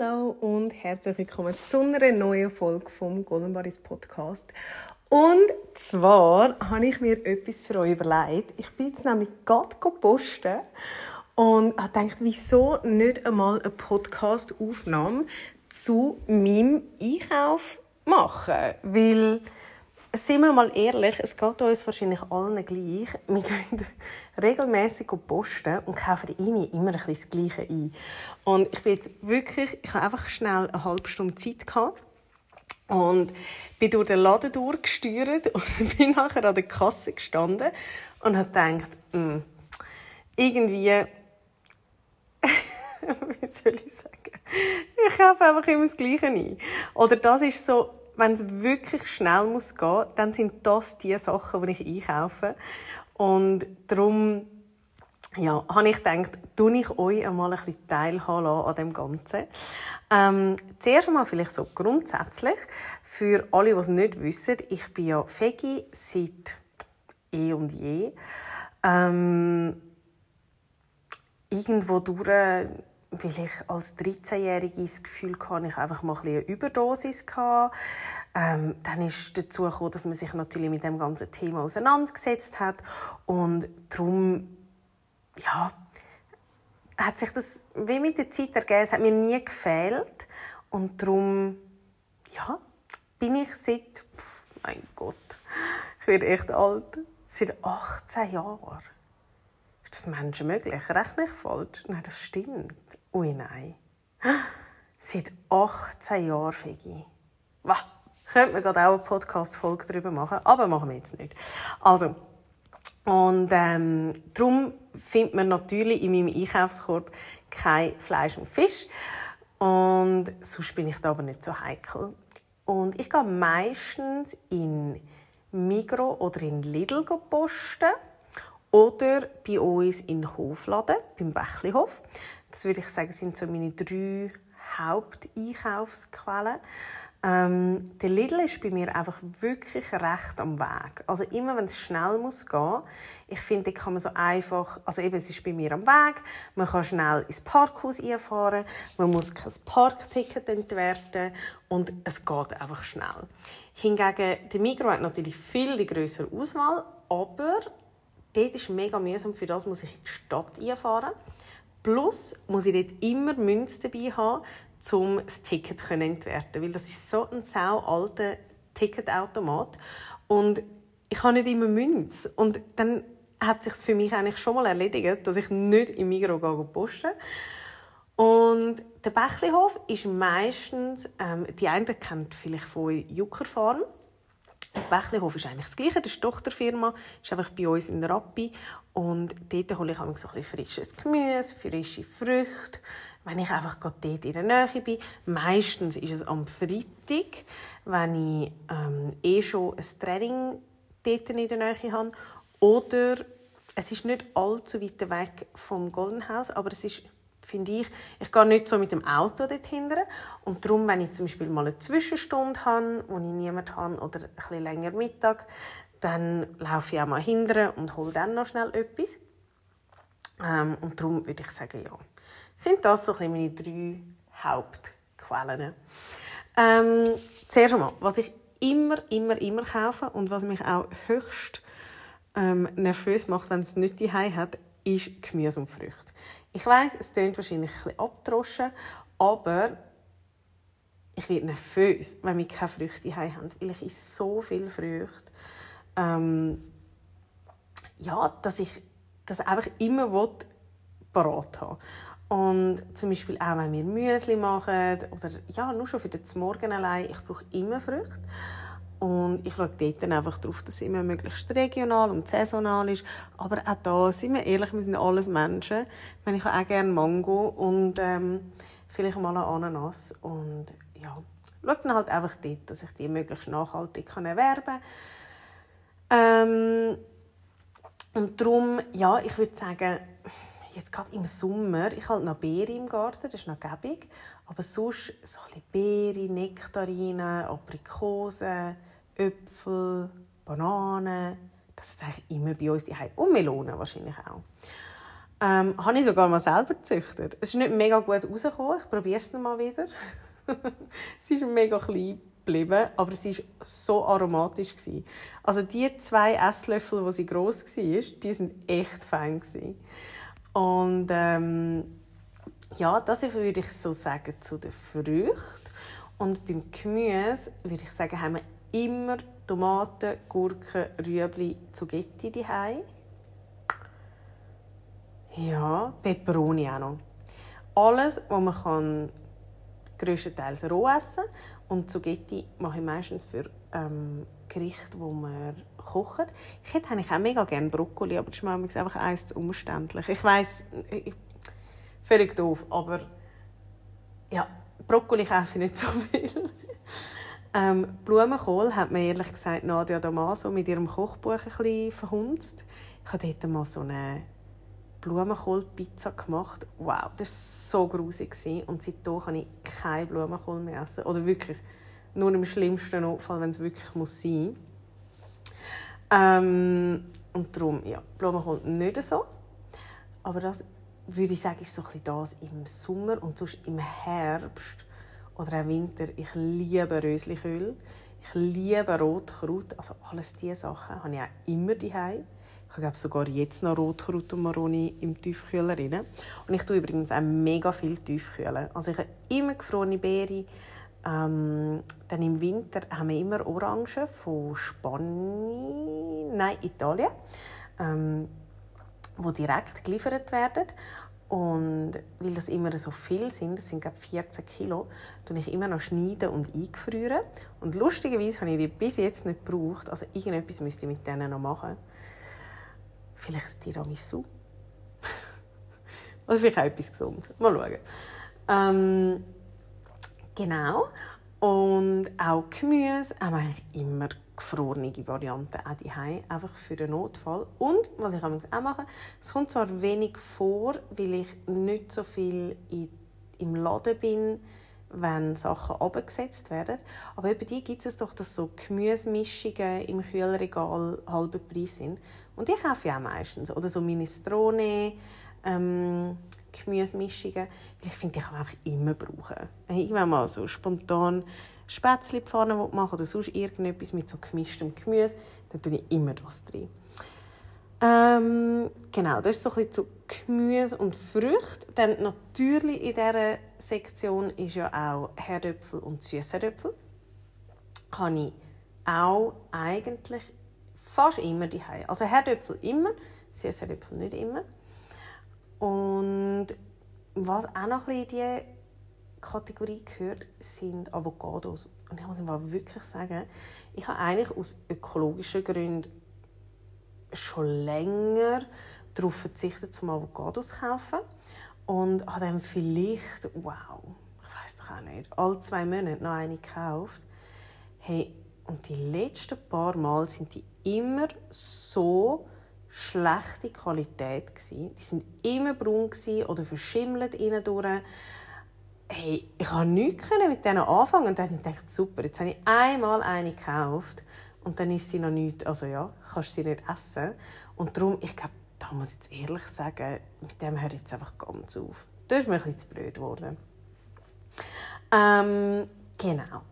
Hallo und herzlich willkommen zu einer neuen Folge vom Golden Baris Podcast. Und zwar habe ich mir etwas für euch überlegt. Ich bin jetzt nämlich gerade posten und habe gedacht, wieso nicht einmal eine Podcast-Aufnahme zu meinem Einkauf machen? Weil sind wir mal ehrlich, es geht uns wahrscheinlich allen gleich. Wir gehen regelmäßig posten und kaufen immer ein bisschen das Gleiche ein. Und ich bin jetzt wirklich, ich habe einfach schnell eine halbe Stunde Zeit gehabt und bin durch den Laden durchgesteuert und bin nachher an der Kasse gestanden und habe gedacht, mh, hm, irgendwie, wie soll ich sagen, ich kaufe einfach immer das Gleiche ein. Oder das ist so, wenn es wirklich schnell muss gehen, dann sind das die Sachen, die ich einkaufe. Und darum ja, habe ich gedacht, tue ich euch einmal ein bisschen teilhaben an dem Ganzen. Ähm, zuerst einmal vielleicht so grundsätzlich, für alle, die es nicht wissen, ich bin ja Fegi seit eh und je. Ähm, irgendwo durch weil ich als 13-Jährige das Gefühl hatte, ich einfach mal ein eine Überdosis hatte. Ähm, dann ist dazu gekommen, dass man sich natürlich mit dem ganzen Thema auseinandergesetzt hat und darum, ja, hat sich das wie mit der Zeit ergeben, es hat mir nie gefehlt und darum, ja, bin ich seit, mein Gott, ich werde echt alt, seit 18 Jahren. Ist das Menschen möglich? Rechne ich falsch? Nein, das stimmt. Ui, nein. Seit 18 Jahren Fegi. Wow. Könnte man gerade auch eine Podcast-Folge darüber machen, aber machen wir jetzt nicht. Also, und ähm, darum findet man natürlich in meinem Einkaufskorb kein Fleisch und Fisch. Und sonst bin ich da aber nicht so heikel. Und ich gehe meistens in Migro oder in Lidl posten oder bei uns in Hofladen, beim Bächlihof. Das würde ich sagen, sind so meine drei Haupteinkaufsquellen. Ähm, der Lidl ist bei mir einfach wirklich recht am Weg. Also immer, wenn es schnell muss gehen, ich finde, kann man so einfach, also eben, es ist bei mir am Weg, man kann schnell ins Parkhaus einfahren, man muss kein Parkticket entwerten und es geht einfach schnell. Hingegen, der Migros hat natürlich viel die größere Auswahl, aber dort ist mega mühsam, für das muss ich in die Stadt einfahren. Plus muss ich dort immer Münze dabei haben, um das Ticket zu entwerten. Weil das ist so ein sau alter Ticketautomat. Und ich habe nicht immer Münze. Und dann hat sich für mich eigentlich schon mal erledigt, dass ich nicht im Migros posten Und der Bächlihof ist meistens, ähm, die einen kennt vielleicht von Juckerfarm. Bächlihof ist eigentlich das Gleiche, das ist die Tochterfirma, ist einfach bei uns in Rappi. Und dort hole ich so ein frisches Gemüse, frische Früchte, wenn ich einfach gerade dort in der Nähe bin. Meistens ist es am Freitag, wenn ich ähm, eh schon ein Training dort in der Nähe habe. Oder es ist nicht allzu weit weg vom Golden House, aber es ist, finde ich, ich gehe nicht so mit dem Auto dorthin. Und darum, wenn ich zum Beispiel mal eine Zwischenstunde habe, wo ich niemanden habe, oder ein bisschen länger Mittag, dann laufe ich auch mal hinterher und hole dann noch schnell etwas. Ähm, und darum würde ich sagen, ja, sind das so ein meine drei Hauptquellen. Ähm, zuerst einmal, was ich immer, immer, immer kaufe und was mich auch höchst ähm, nervös macht, wenn es nicht die hat, ist Gemüse und Früchte. Ich weiß, es klingt wahrscheinlich ein bisschen aber ich werde nervös, wenn wir keine Früchte haben, weil ich esse so viele Früchte ähm, ja, dass ich das einfach immer parat haben und zum Beispiel auch, wenn wir Müsli machen oder ja, nur schon für den Morgen allein, ich brauche immer Früchte. Und ich schaue dort dann einfach darauf, dass es immer möglichst regional und saisonal ist. Aber auch da, sind wir ehrlich, wir sind alles Menschen. Ich, meine, ich habe auch gerne Mango und ähm, vielleicht mal eine Ananas. Und ja, schaue dann halt einfach dort, dass ich die möglichst nachhaltig erwerben kann. Ähm, und darum, ja, ich würde sagen, jetzt gerade im Sommer, ich habe noch Beeren im Garten, das ist noch gäbig. Aber sonst so ein Beeren, Nektarinen, Aprikosen, Äpfel, Bananen. Das ist eigentlich immer bei uns die Und Melonen wahrscheinlich auch. Ähm, habe ich sogar mal selber gezüchtet. Es ist nicht mega gut rausgekommen. Ich probiere es mal wieder. es ist mega klein geblieben, aber es war so aromatisch. Also die zwei Esslöffel, wo sie gross war, die sind echt fein. Und ähm, ja, das würde ich so sagen zu den Früchten. Und beim Gemüse würde ich sagen, haben wir immer Tomaten, Gurken, Rüebli, Zugetti daheim. Ja, Peperoni auch noch. Alles, was man kann, größtenteils roh essen und Zugetti mache ich meistens für ähm, Gerichte, die man kocht. Ich hätte eigentlich auch mega gerne Brokkoli, aber das ist mir einfach eins zu umständlich. Ich weiss, völlig doof, aber ja, Brokkoli kaufe ich nicht so viel. Ähm, Blumenkohl hat mir ehrlich gesagt Nadia Damaso mit ihrem Kochbuch ein bisschen verhunzt. Ich habe dort mal so eine Blumenkohlpizza gemacht. Wow, das war so grusig. Und seitdem kann ich keinen Blumenkohl mehr essen. Oder wirklich nur im schlimmsten Notfall, wenn es wirklich muss sein ähm, Und darum, ja, Blumenkohl nicht so. Aber das würde ich sagen, ist so ein das im Sommer und sonst im Herbst oder auch Winter. Ich liebe Rösliköl, ich liebe Rotkraut, also alles diese Sachen habe ich auch immer daheim. Ich habe sogar jetzt noch Rotkraut und Maroni im Tiefkühler drin. Und ich tue übrigens auch mega viel Tiefkühlen. Also ich habe immer gefrorene Beeren. Ähm, dann im Winter haben wir immer Orangen von Spanien, nein, Italien, ähm, die direkt geliefert werden. Und weil das immer so viel sind, das sind glaube 14 Kilo, tue ich immer noch schneiden und eingefrieren. Und lustigerweise habe ich die bis jetzt nicht gebraucht. Also irgendetwas müsste ich mit denen noch machen. Vielleicht ein Tiramisu. Oder vielleicht auch etwas Gesundes. Mal schauen. Ähm, genau. Und auch Gemüse haben eigentlich immer gefrorene Varianten auch daheim, einfach für den Notfall. Und, was ich auch mache, es kommt zwar wenig vor, weil ich nicht so viel in, im Laden bin, wenn Sachen abgesetzt werden. Aber bei dir gibt es doch, dass so Gemüsemischungen im Kühlregal halber Preis sind. Und die kaufe ich auch meistens. Oder so Minestrone, ähm, Gemüsemischungen. Weil ich finde, die kann man einfach immer brauchen. Irgendwann mal so spontan Spätzlepfanne machen oder sonst irgendetwas mit so gemischtem Gemüse, dann tue ich immer das drin. Ähm, genau, das ist so ein bisschen zu Gemüse und Früchte. Dann natürlich in dieser Sektion ist ja auch Herdöpfel und Süßherdöpfel. Habe ich auch eigentlich fast immer die Also Herdöpfel immer, Süßherdöpfel nicht immer. Und was auch noch ein bisschen in Kategorie gehört, sind Avocados. Und ich muss mal wirklich sagen, ich habe eigentlich aus ökologischen Gründen schon länger darauf verzichtet, zum Avocados zu kaufen. Und habe dann vielleicht, wow, ich weiß doch auch nicht, alle zwei Monate noch eine gekauft. Hey, und die letzten paar Mal sind die immer so schlechte Qualität gewesen. Die sind immer braun oder verschimmelt innen durch hey, ich konnte nichts mit denen anfangen. Und dann habe ich gedacht, super, jetzt habe ich einmal eine gekauft und dann ist sie noch nicht, also ja, kannst sie nicht essen. Und darum, ich glaube, da muss ich jetzt ehrlich sagen, mit dem höre ich jetzt einfach ganz auf. Das ist mir ein bisschen zu blöd geworden. Ähm, genau.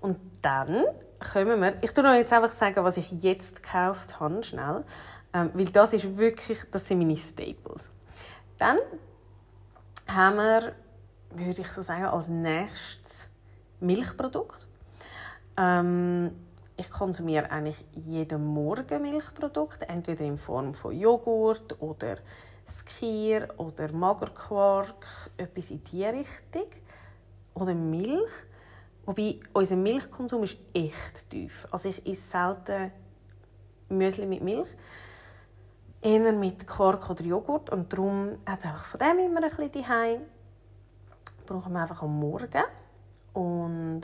Und dann kommen wir, ich tue jetzt einfach sagen, was ich jetzt gekauft habe, schnell. Ähm, weil das ist wirklich, das sind meine Staples. Dann haben wir würde ich so sagen, als nächstes Milchprodukt. Ähm, ich konsumiere eigentlich jeden Morgen Milchprodukte, entweder in Form von Joghurt oder Skier oder Magerquark, etwas in diese Richtung. Oder Milch. Wobei, unser Milchkonsum ist echt tief. Also ich esse selten Müsli mit Milch. Eher mit Quark oder Joghurt. Und darum hat einfach von dem immer ein bisschen daheim. Brauchen wir einfach am Morgen. Und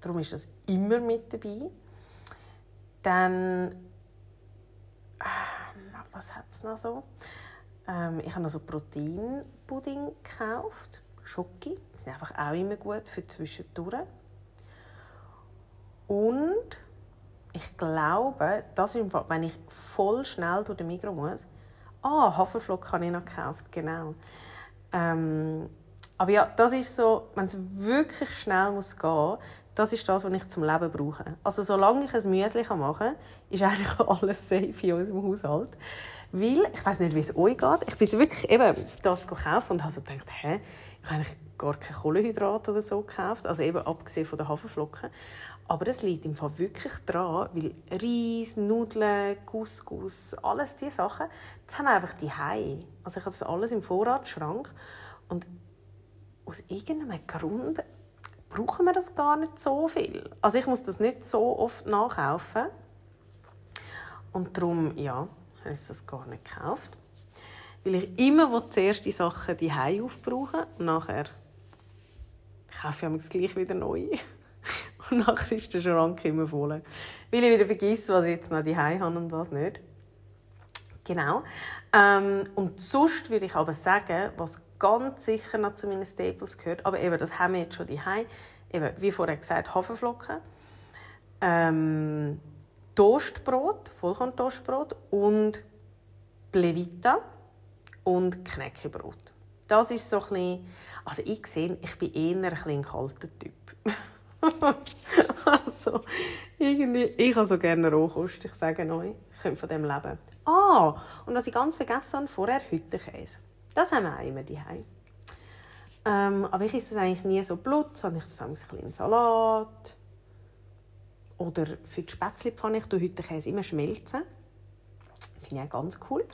darum ist das immer mit dabei. Dann... Ähm, was hat es noch so? Ähm, ich habe noch so Proteinpudding gekauft. Schoki. Die sind einfach auch immer gut für zwischendurch. Und ich glaube, das ist wenn ich voll schnell durch den Migros muss. Ah, Haferflocken habe ich noch gekauft, genau. Ähm, aber ja, das ist so, wenn es wirklich schnell muss gehen, das ist das, was ich zum Leben brauche. Also solange ich ein Müsli machen kann, ist eigentlich alles safe in unserem Haushalt. Weil, ich weiß nicht, wie es euch geht, ich bin wirklich eben das gekauft und habe so gedacht, hä, ich habe eigentlich gar keine Kohlenhydrate oder so gekauft, also eben abgesehen von den Haferflocken. Aber es liegt im Fall wirklich daran, weil Reis, Nudeln, Couscous, alles diese Sachen, das haben wir einfach die Also ich habe das alles im Vorratsschrank und aus irgendeinem Grund brauchen wir das gar nicht so viel. Also ich muss das nicht so oft nachkaufen. Und darum, ja, habe ich das gar nicht gekauft. Weil ich immer zuerst die Sachen die aufbrauche und nachher kaufe ich gleich wieder neu. Nachher ist der Schrank immer voll. Weil ich wieder vergesse, was ich jetzt noch die habe und was nicht. Genau. Ähm, und sonst würde ich aber sagen, was ganz sicher noch zu meinen Staples gehört, aber eben, das haben wir jetzt schon die eben, wie vorher gesagt, Haferflocken, ähm, Toastbrot, Vollkorn-Toastbrot und Plevita und Knäckebrot. Das ist so ein bisschen, also ich sehe, ich bin eher ein, ein kalter Typ. also, irgendwie, ich habe so gerne Rohkost, ich sage euch, ich könnte von dem leben. Ah, und was ich ganz vergessen habe, vorher Hüttenkäse. Das haben wir auch immer daheim. Ähm, aber ich esse das eigentlich nie so blut, sondern ich esse ein bisschen Salat. Oder für die Spätzlepfanne, ich tue Hüttenkäse immer schmelzen. Finde ich auch ganz cool.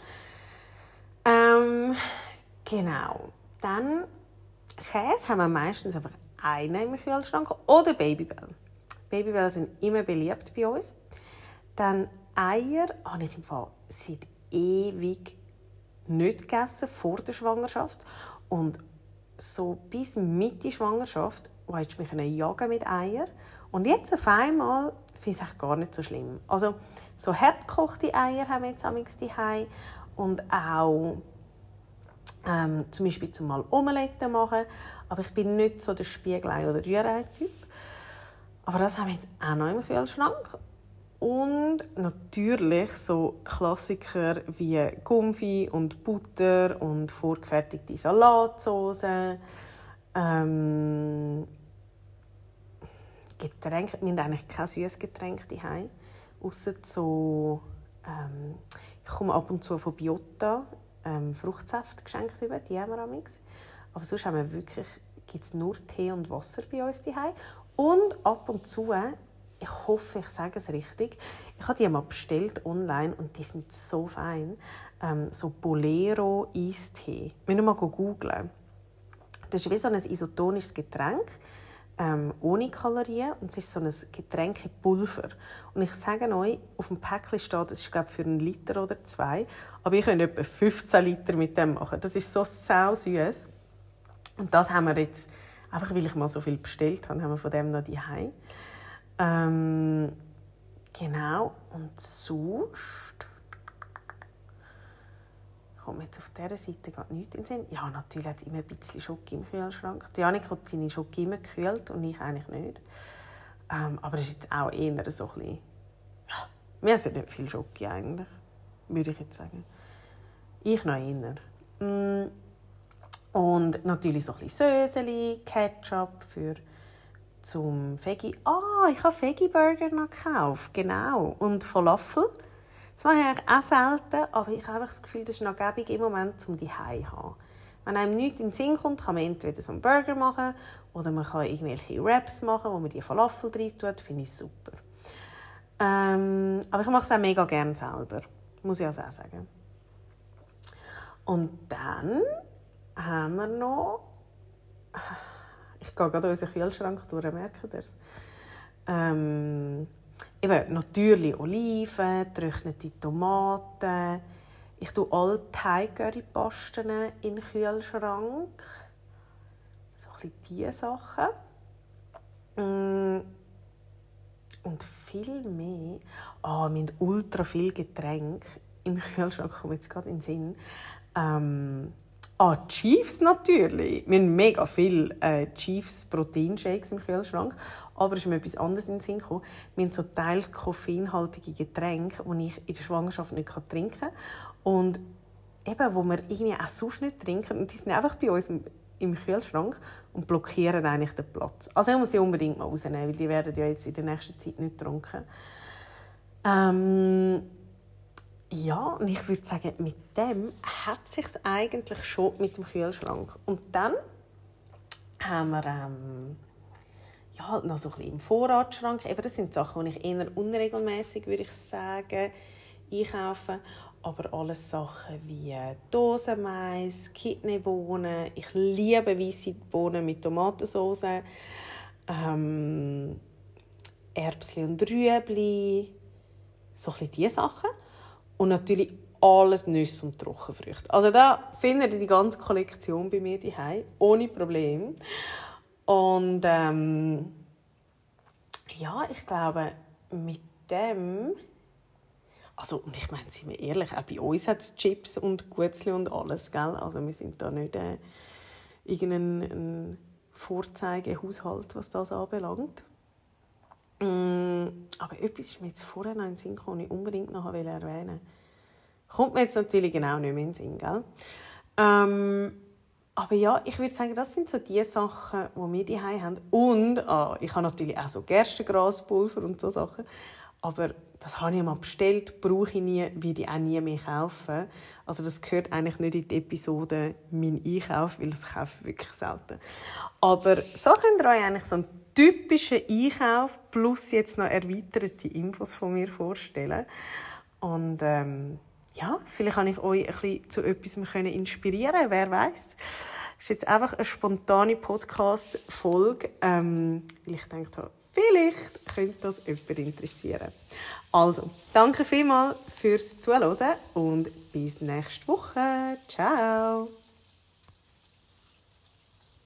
Ähm, genau. Dann Käse haben wir meistens einfach einen im Kühlschrank oder Babybell. Babybell sind immer beliebt bei uns. Dann Eier habe ich im Fall seit ewig nicht gegessen vor der Schwangerschaft und so bis Mitte Schwangerschaft wolltest du mich jagen mit Eier und jetzt auf einmal finde ich es gar nicht so schlimm. Also so hart Eier haben wir jetzt amigs und auch ähm, zum Beispiel zum mal Omelette machen aber ich bin nicht so der Spiegelei- oder Rührei-Typ. Aber das haben wir jetzt auch noch im Kühlschrank. Und natürlich so Klassiker wie Gumpfi und Butter und vorgefertigte Salatsauce. Ähm, Getränke, wir haben eigentlich kein süßes Getränk daheim, außer so ähm, ich komme ab und zu von Biota ähm, Fruchtsaft geschenkt über, die haben wir. Aber sonst haben wir wirklich, gibt es nur Tee und Wasser bei uns daheim. Und ab und zu, ich hoffe, ich sage es richtig, ich habe die mal bestellt online und die sind so fein. Ähm, so Bolero Eistee. Wir müssen mal googeln. Das ist wie so ein isotonisches Getränk ähm, ohne Kalorien und es ist so ein Getränkepulver. Und ich sage euch, auf dem Päckchen steht, es ist glaube für einen Liter oder zwei, aber ich könnte etwa 15 Liter mit dem machen. Das ist so süß. Und das haben wir jetzt, einfach weil ich mal so viel bestellt habe, haben wir von dem noch die ähm, Genau. Und sonst kommt jetzt auf dieser Seite gar nichts im Sinn. Ja, natürlich hat es immer ein bisschen Schoki im Kühlschrank. Janik hat seine Schoki immer gekühlt und ich eigentlich nicht. Ähm, aber es ist jetzt auch eher so ein bisschen... Ja, wir sind nicht viel Schoki eigentlich, würde ich jetzt sagen. Ich noch eher. Mm. Und natürlich so ein bisschen Söseli, Ketchup für zum Veggie. Ah, ich habe Veggie Burger noch gekauft, genau. Und Falafel. Das mache ich auch selten, aber ich habe das Gefühl, das ist noch gäbig im Moment, um die Hause zu haben. Wenn einem nichts in den Sinn kommt, kann man entweder so einen Burger machen oder man kann irgendwelche Wraps machen, wo man die Falafel drin tut. Finde ich super. Ähm, aber ich mache es auch mega gerne selber. Muss ich also auch sagen. Und dann haben wir noch. Ich gehe gerade unseren Kühlschrank durch, merkt ihr das? Ähm, eben, natürlich Oliven, getrocknete Tomaten. Ich tue alle Thai-Curry-Pasten in den Kühlschrank. So ein bisschen diese Sachen. Mm. Und viel mehr. Ah, oh, wir ultra viel Getränke im Kühlschrank, kommt jetzt gerade in den Sinn. Ähm, ah, Chiefs natürlich. Wir haben mega viele äh, Chiefs Proteinshakes im Kühlschrank. Aber es ist mir etwas anderes in den Sinn gekommen. Wir haben so teils koffeinhaltige Getränke, die ich in der Schwangerschaft nicht trinken kann. Und eben, wo wir irgendwie auch sonst nicht trinken. Und die sind einfach bei uns im Kühlschrank und blockieren eigentlich den Platz. Also ich muss sie unbedingt mal rausnehmen, weil die werden ja jetzt in der nächsten Zeit nicht getrunken. Ähm, ja, und ich würde sagen, mit dem hat sich eigentlich schon mit dem Kühlschrank. Und dann haben wir ähm, ja, halt noch so ein bisschen im Vorratsschrank. Eben, das sind Sachen, die ich eher unregelmäßig, würde ich sagen, einkaufe. Aber alles Sachen wie Dosenmais, Kidneybohnen. Ich liebe weiße Bohnen mit Tomatensauce. Ähm, Erbsli und Rüebli. So ein bisschen diese Sachen. Und natürlich alles Nüsse und Trockenfrüchte. Also da findet ihr die ganze Kollektion bei mir daheim ohne Problem. Und ähm, ja, ich glaube, mit dem also, und ich meine, sind wir ehrlich, auch bei uns hat es Chips und Gutzli und alles, gell? Also wir sind da nicht äh, irgendein Vorzeigehaushalt, was das anbelangt. Mm, aber etwas ist mir jetzt vorher noch in den Sinn gekommen, ich unbedingt noch erwähnen Kommt mir jetzt natürlich genau nicht mehr in den Sinn, gell? Ähm, aber ja, ich würde sagen, das sind so die Sachen, die wir die haben. Und ah, ich habe natürlich auch so Gerstengraspulver und so Sachen. Aber das habe ich mal bestellt, brauche ich nie, werde ich auch nie mehr kaufen. Also das gehört eigentlich nicht in die Episode «Mein Einkauf», weil das kaufe ich wirklich selten. Aber so könnt ihr euch eigentlich so einen typischen Einkauf plus jetzt noch erweiterte Infos von mir vorstellen. Und ähm, ja, vielleicht kann ich euch ein bisschen zu etwas inspirieren, wer weiß. Das ist jetzt einfach eine spontane Podcast-Folge, ähm, weil ich denke, Vielleicht könnte das jemand interessieren. Also, danke vielmals fürs Zuhören und bis nächste Woche. Ciao!